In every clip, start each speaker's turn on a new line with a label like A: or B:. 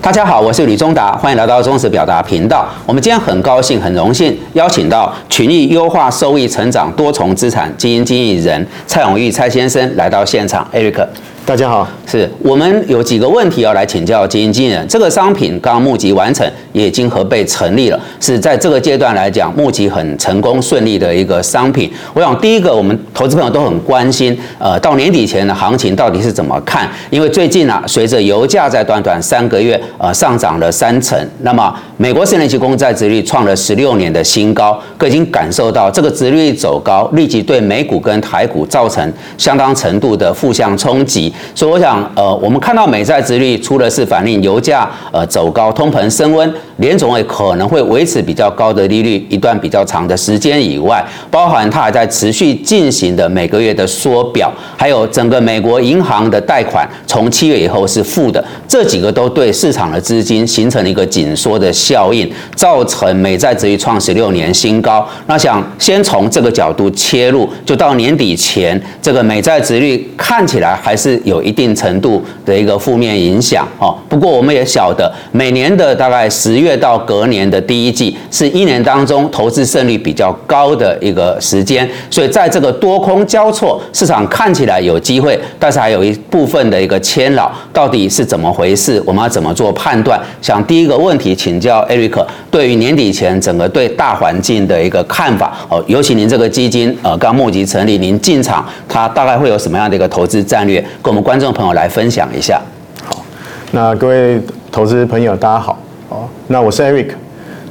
A: 大家好，我是李忠达，欢迎来到忠实表达频道。我们今天很高兴、很荣幸邀请到群益优化收益成长多重资产基金经理人蔡永玉蔡先生来到现场，Eric。
B: 大家好，
A: 是我们有几个问题要来请教基金经理人。这个商品刚募集完成，也已经核备成立了，是在这个阶段来讲募集很成功顺利的一个商品。我想第一个，我们投资朋友都很关心，呃，到年底前的行情到底是怎么看？因为最近啊，随着油价在短短三个月呃上涨了三成，那么美国十年期公债殖率创了十六年的新高，各已经感受到这个殖率走高，立即对美股跟台股造成相当程度的负向冲击。所以我想，呃，我们看到美债殖率除了是反映油价呃走高、通膨升温，联总会可能会维持比较高的利率一段比较长的时间以外，包含它还在持续进行的每个月的缩表，还有整个美国银行的贷款从七月以后是负的，这几个都对市场的资金形成了一个紧缩的效应，造成美债殖率创十六年新高。那想先从这个角度切入，就到年底前，这个美债殖率看起来还是有一定。程度的一个负面影响哦。不过我们也晓得，每年的大概十月到隔年的第一季，是一年当中投资胜率比较高的一个时间。所以在这个多空交错，市场看起来有机会，但是还有一部分的一个牵扰，到底是怎么回事？我们要怎么做判断？想第一个问题请教 Eric，对于年底前整个对大环境的一个看法哦，尤其您这个基金呃刚募集成立，您进场它大概会有什么样的一个投资战略？跟们观众。朋友来分享一下。
B: 好，那各位投资朋友，大家好。哦，那我是 Eric。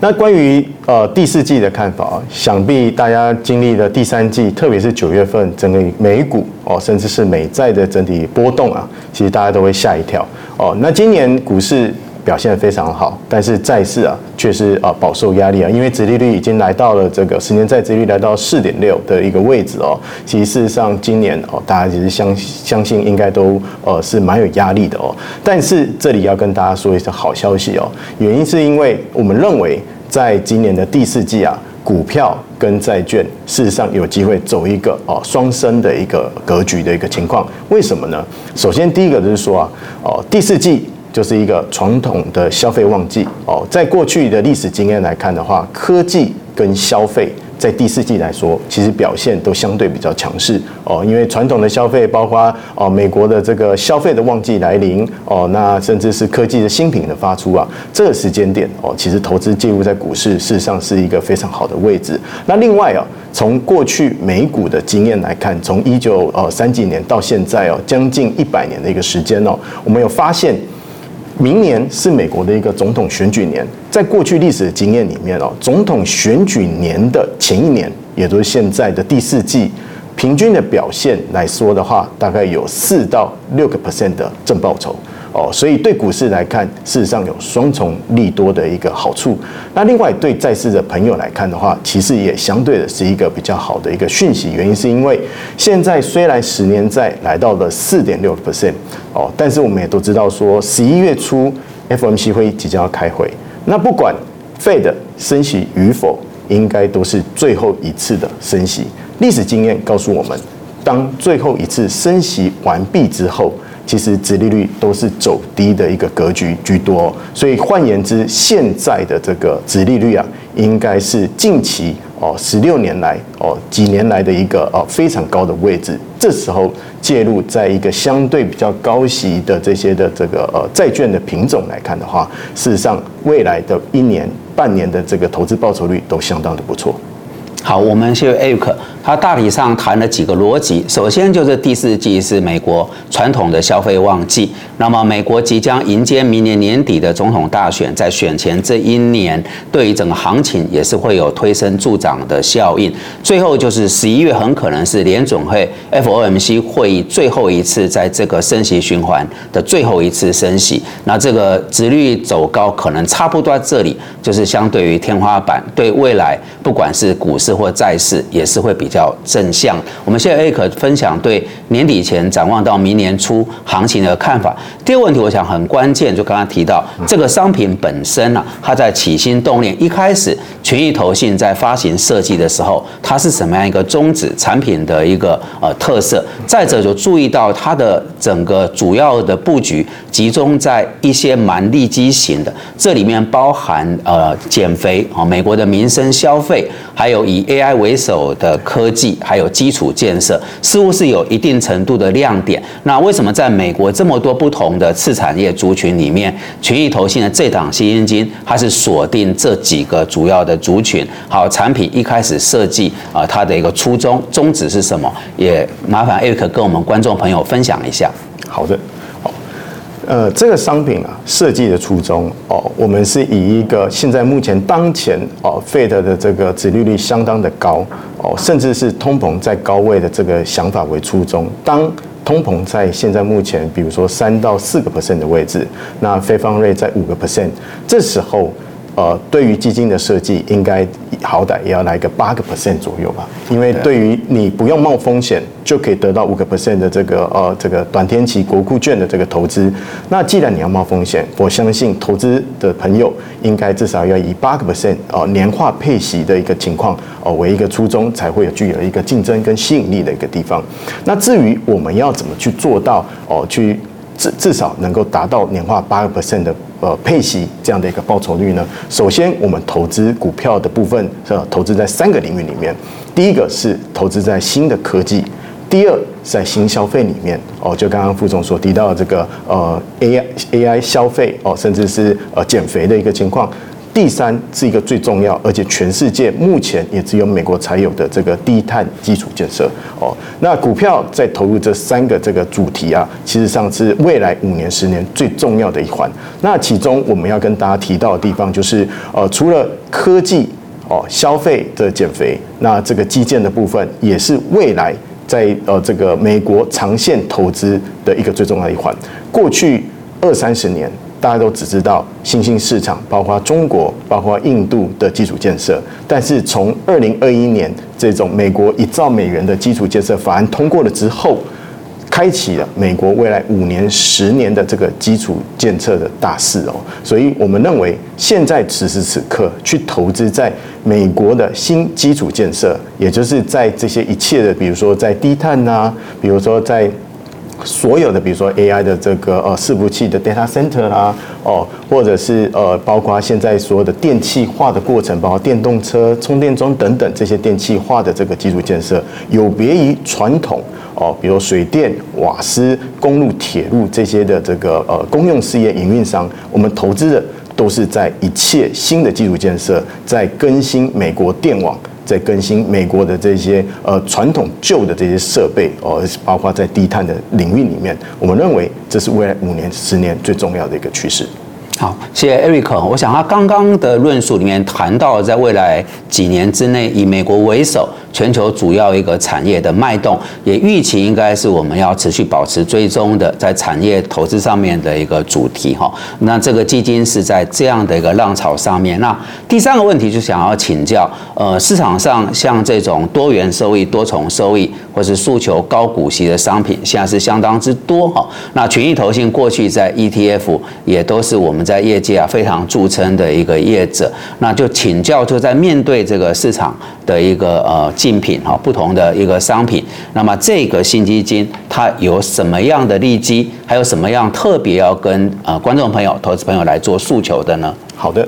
B: 那关于呃第四季的看法，想必大家经历了第三季，特别是九月份整个美股哦，甚至是美债的整体波动啊，其实大家都会吓一跳。哦，那今年股市。表现非常好，但是债市啊却是啊饱受压力啊，因为殖利率已经来到了这个十年债殖利率来到四点六的一个位置哦。其实事实上今年哦，大家其实相相信应该都呃是蛮有压力的哦。但是这里要跟大家说一个好消息哦，原因是因为我们认为在今年的第四季啊，股票跟债券事实上有机会走一个哦双升的一个格局的一个情况。为什么呢？首先第一个就是说啊哦第四季。就是一个传统的消费旺季哦，在过去的历史经验来看的话，科技跟消费在第四季来说，其实表现都相对比较强势哦，因为传统的消费包括哦美国的这个消费的旺季来临哦，那甚至是科技的新品的发出啊，这个时间点哦，其实投资介入在股市事实上是一个非常好的位置。那另外啊，从过去美股的经验来看，从一九呃三几年到现在哦，将近一百年的一个时间哦，我们有发现。明年是美国的一个总统选举年，在过去历史的经验里面哦，总统选举年的前一年，也就是现在的第四季，平均的表现来说的话，大概有四到六个 percent 的正报酬。哦，所以对股市来看，事实上有双重利多的一个好处。那另外对在市的朋友来看的话，其实也相对的是一个比较好的一个讯息。原因是因为现在虽然十年债来到了四点六 percent，哦，但是我们也都知道说，十一月初 FOMC 会即将要开会。那不管 Fed 升息与否，应该都是最后一次的升息。历史经验告诉我们，当最后一次升息完毕之后。其实，殖利率都是走低的一个格局居多，所以换言之，现在的这个殖利率啊，应该是近期哦十六年来哦几年来的一个哦非常高的位置。这时候介入，在一个相对比较高息的这些的这个呃债券的品种来看的话，事实上未来的一年半年的这个投资报酬率都相当的不错。
A: 好，我们谢谢 Eric。他大体上谈了几个逻辑，首先就是第四季是美国传统的消费旺季，那么美国即将迎接明年年底的总统大选，在选前这一年，对于整个行情也是会有推升助长的效应。最后就是十一月很可能是联总会 FOMC 会议最后一次在这个升息循环的最后一次升息，那这个殖率走高可能差不多在这里，就是相对于天花板，对未来不管是股市或债市也是会比较正向。我们现在 A 可分享对年底前展望到明年初行情的看法。第二个问题，我想很关键，就刚刚提到这个商品本身呢，它在起心动念一开始，权益投信在发行设计的时候，它是什么样一个宗旨、产品的一个呃特色？再者就注意到它的整个主要的布局集中在一些蛮利基型的，这里面包含呃减肥啊，美国的民生消费，还有以 AI 为首的科技，还有基础建设，似乎是有一定程度的亮点。那为什么在美国这么多不同的次产业族群里面，权益投信的这档新基金，它是锁定这几个主要的族群？好，产品一开始设计啊，它的一个初衷宗旨是什么？也麻烦 Eric 跟我们观众朋友分享一下。
B: 好的，呃，这个商品啊，设计的初衷哦，我们是以一个现在目前当前哦，Fed 的这个殖利率相当的高哦，甚至是通膨在高位的这个想法为初衷。当通膨在现在目前，比如说三到四个 percent 的位置，那非方瑞在五个 percent，这时候。呃，对于基金的设计，应该好歹也要来个八个 percent 左右吧。因为对于你不用冒风险就可以得到五个 percent 的这个呃这个短天期国库券的这个投资，那既然你要冒风险，我相信投资的朋友应该至少要以八个 percent 哦年化配息的一个情况哦为一个初衷，才会有具有一个竞争跟吸引力的一个地方。那至于我们要怎么去做到哦去。至至少能够达到年化八个 percent 的呃配息这样的一个报酬率呢？首先，我们投资股票的部分是投资在三个领域里面。第一个是投资在新的科技，第二在新消费里面哦，就刚刚副总所提到的这个呃 AI AI 消费哦，甚至是呃减肥的一个情况。第三是一个最重要，而且全世界目前也只有美国才有的这个低碳基础建设哦。那股票在投入这三个这个主题啊，其实上是未来五年、十年最重要的一环。那其中我们要跟大家提到的地方，就是呃，除了科技哦、消费的减肥，那这个基建的部分也是未来在呃这个美国长线投资的一个最重要的一环。过去二三十年。大家都只知道新兴市场，包括中国、包括印度的基础建设。但是从二零二一年这种美国一兆美元的基础建设法案通过了之后，开启了美国未来五年、十年的这个基础建设的大势哦。所以我们认为，现在此时此刻去投资在美国的新基础建设，也就是在这些一切的，比如说在低碳呐，比如说在。所有的，比如说 AI 的这个呃伺服器的 data center 啦，哦，或者是呃包括现在所有的电气化的过程，包括电动车、充电桩等等这些电气化的这个基础建设，有别于传统哦，比如水电、瓦斯、公路、铁路这些的这个呃公用事业营运商，我们投资的都是在一切新的基础建设，在更新美国电网。在更新美国的这些呃传统旧的这些设备哦，包括在低碳的领域里面，我们认为这是未来五年、十年最重要的一个趋势。
A: 好，谢谢 Eric。我想他刚刚的论述里面谈到，在未来几年之内，以美国为首，全球主要一个产业的脉动，也预期应该是我们要持续保持追踪的，在产业投资上面的一个主题哈。那这个基金是在这样的一个浪潮上面。那第三个问题就想要请教，呃，市场上像这种多元收益、多重收益，或是诉求高股息的商品，现在是相当之多哈。那权益投信过去在 ETF 也都是我们。在业界啊非常著称的一个业者，那就请教，就在面对这个市场的一个呃竞品哈，不同的一个商品，那么这个新基金它有什么样的利基，还有什么样特别要跟呃观众朋友、投资朋友来做诉求的呢？
B: 好的。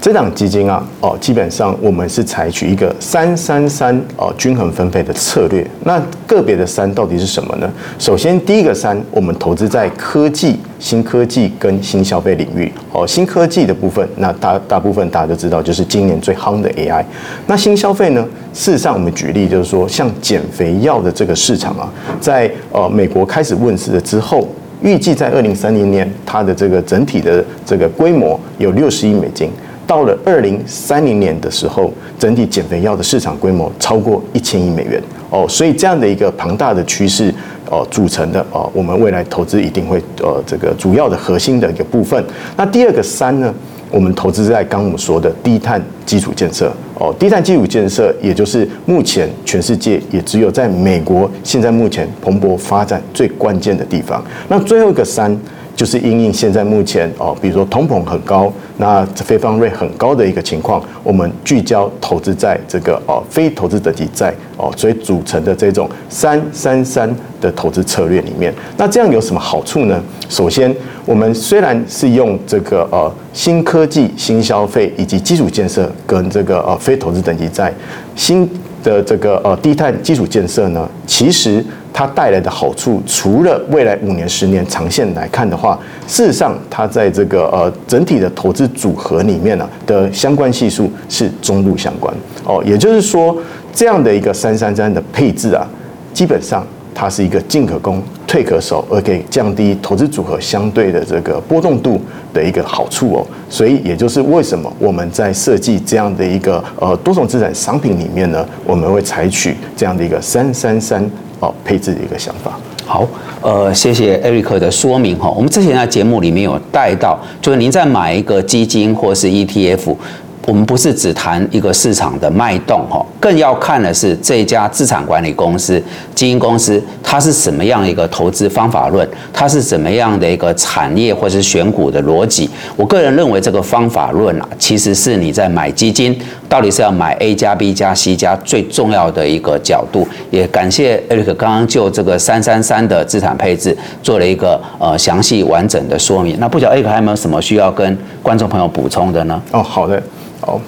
B: 这档基金啊，哦，基本上我们是采取一个三三三哦均衡分配的策略。那个别的三到底是什么呢？首先第一个三，我们投资在科技、新科技跟新消费领域。哦，新科技的部分，那大大部分大家都知道，就是今年最夯的 AI。那新消费呢？事实上，我们举例就是说，像减肥药的这个市场啊，在呃美国开始问世了之后，预计在二零三零年，它的这个整体的这个规模有六十亿美金。到了二零三零年的时候，整体减肥药的市场规模超过一千亿美元哦，所以这样的一个庞大的趋势哦组成的哦，我们未来投资一定会呃这个主要的核心的一个部分。那第二个三呢，我们投资在刚我们说的低碳基础建设哦，低碳基础建设也就是目前全世界也只有在美国现在目前蓬勃发展最关键的地方。那最后一个三。就是因应现在目前哦，比如说通膨很高，那非方瑞很高的一个情况，我们聚焦投资在这个哦非投资等级债哦，所以组成的这种三三三的投资策略里面，那这样有什么好处呢？首先，我们虽然是用这个呃新科技、新消费以及基础建设跟这个呃非投资等级债新的这个呃低碳基础建设呢，其实。它带来的好处，除了未来五年、十年长线来看的话，事实上，它在这个呃整体的投资组合里面呢的相关系数是中度相关哦。也就是说，这样的一个三三三的配置啊，基本上它是一个进可攻、退可守，而可以降低投资组合相对的这个波动度的一个好处哦。所以，也就是为什么我们在设计这样的一个呃多种资产商品里面呢，我们会采取这样的一个三三三。哦，配置的一个想法。
A: 好，呃，谢谢艾瑞克的说明哈。我们之前在节目里面有带到，就是您在买一个基金或是 ETF。我们不是只谈一个市场的脉动哈，更要看的是这家资产管理公司、基金公司它是什么样一个投资方法论，它是怎么样的一个产业或是选股的逻辑。我个人认为这个方法论啊，其实是你在买基金到底是要买 A 加 B 加 C 加最重要的一个角度。也感谢 Eric 刚刚就这个三三三的资产配置做了一个呃详细完整的说明。那不晓得 Eric 还有没有什么需要跟观众朋友补充的呢？
B: 哦，好的。好，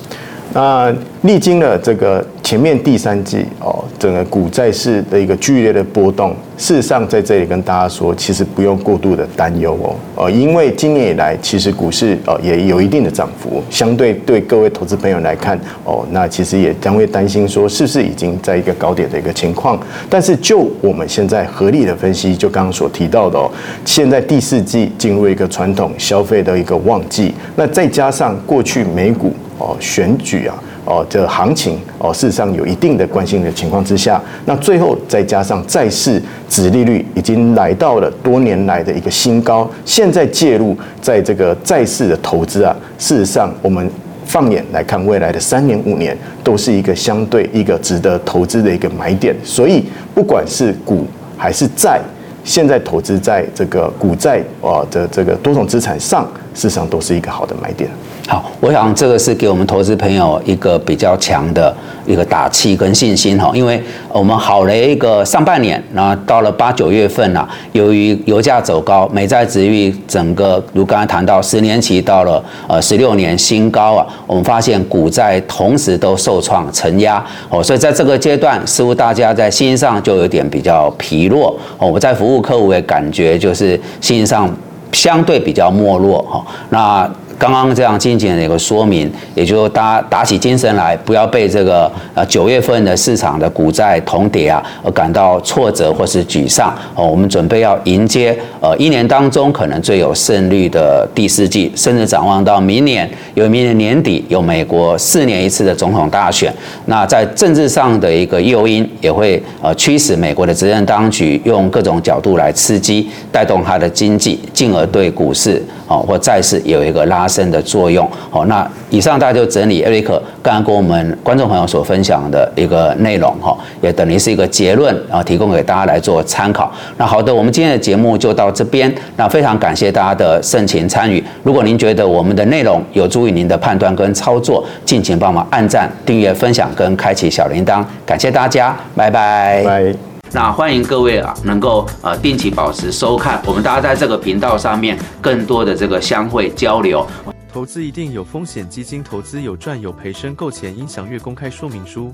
B: 那历经了这个前面第三季哦，整个股债市的一个剧烈的波动，事实上在这里跟大家说，其实不用过度的担忧哦，呃，因为今年以来其实股市哦也有一定的涨幅，相对对各位投资朋友来看哦，那其实也将会担心说是不是已经在一个高点的一个情况，但是就我们现在合理的分析，就刚刚所提到的哦，现在第四季进入一个传统消费的一个旺季，那再加上过去美股。哦，选举啊，哦，这行情哦，事实上有一定的关心的情况之下，那最后再加上债市指利率已经来到了多年来的一个新高，现在介入在这个债市的投资啊，事实上我们放眼来看未来的三年五年，都是一个相对一个值得投资的一个买点，所以不管是股还是债，现在投资在这个股债啊的这个多种资产上，事实上都是一个好的买点。
A: 好，我想这个是给我们投资朋友一个比较强的一个打气跟信心哈，因为我们好了一个上半年，然后到了八九月份啊，由于油价走高，美债值率整个如刚才谈到十年期到了呃十六年新高啊，我们发现股债同时都受创承压哦，所以在这个阶段，似乎大家在心上就有点比较疲弱哦，我在服务客户也感觉就是心上相对比较没落哈，那。刚刚这样精简的一个说明，也就是大家打起精神来，不要被这个呃九月份的市场的股债同跌啊而感到挫折或是沮丧哦。我们准备要迎接呃一年当中可能最有胜率的第四季，甚至展望到明年，有明年年底有美国四年一次的总统大选，那在政治上的一个诱因也会呃驱使美国的执政当局用各种角度来刺激，带动它的经济，进而对股市哦或债市有一个拉。生的作用，好，那以上大家就整理艾瑞克刚刚跟我们观众朋友所分享的一个内容，哈，也等于是一个结论，然后提供给大家来做参考。那好的，我们今天的节目就到这边，那非常感谢大家的盛情参与。如果您觉得我们的内容有助于您的判断跟操作，敬请帮忙按赞、订阅、分享跟开启小铃铛，感谢大家，拜拜。
B: 拜。
A: 那欢迎各位啊，能够呃定期保持收看，我们大家在这个频道上面更多的这个相会交流。
C: 投资一定有风险，基金投资有赚有赔，申购前应详阅公开说明书。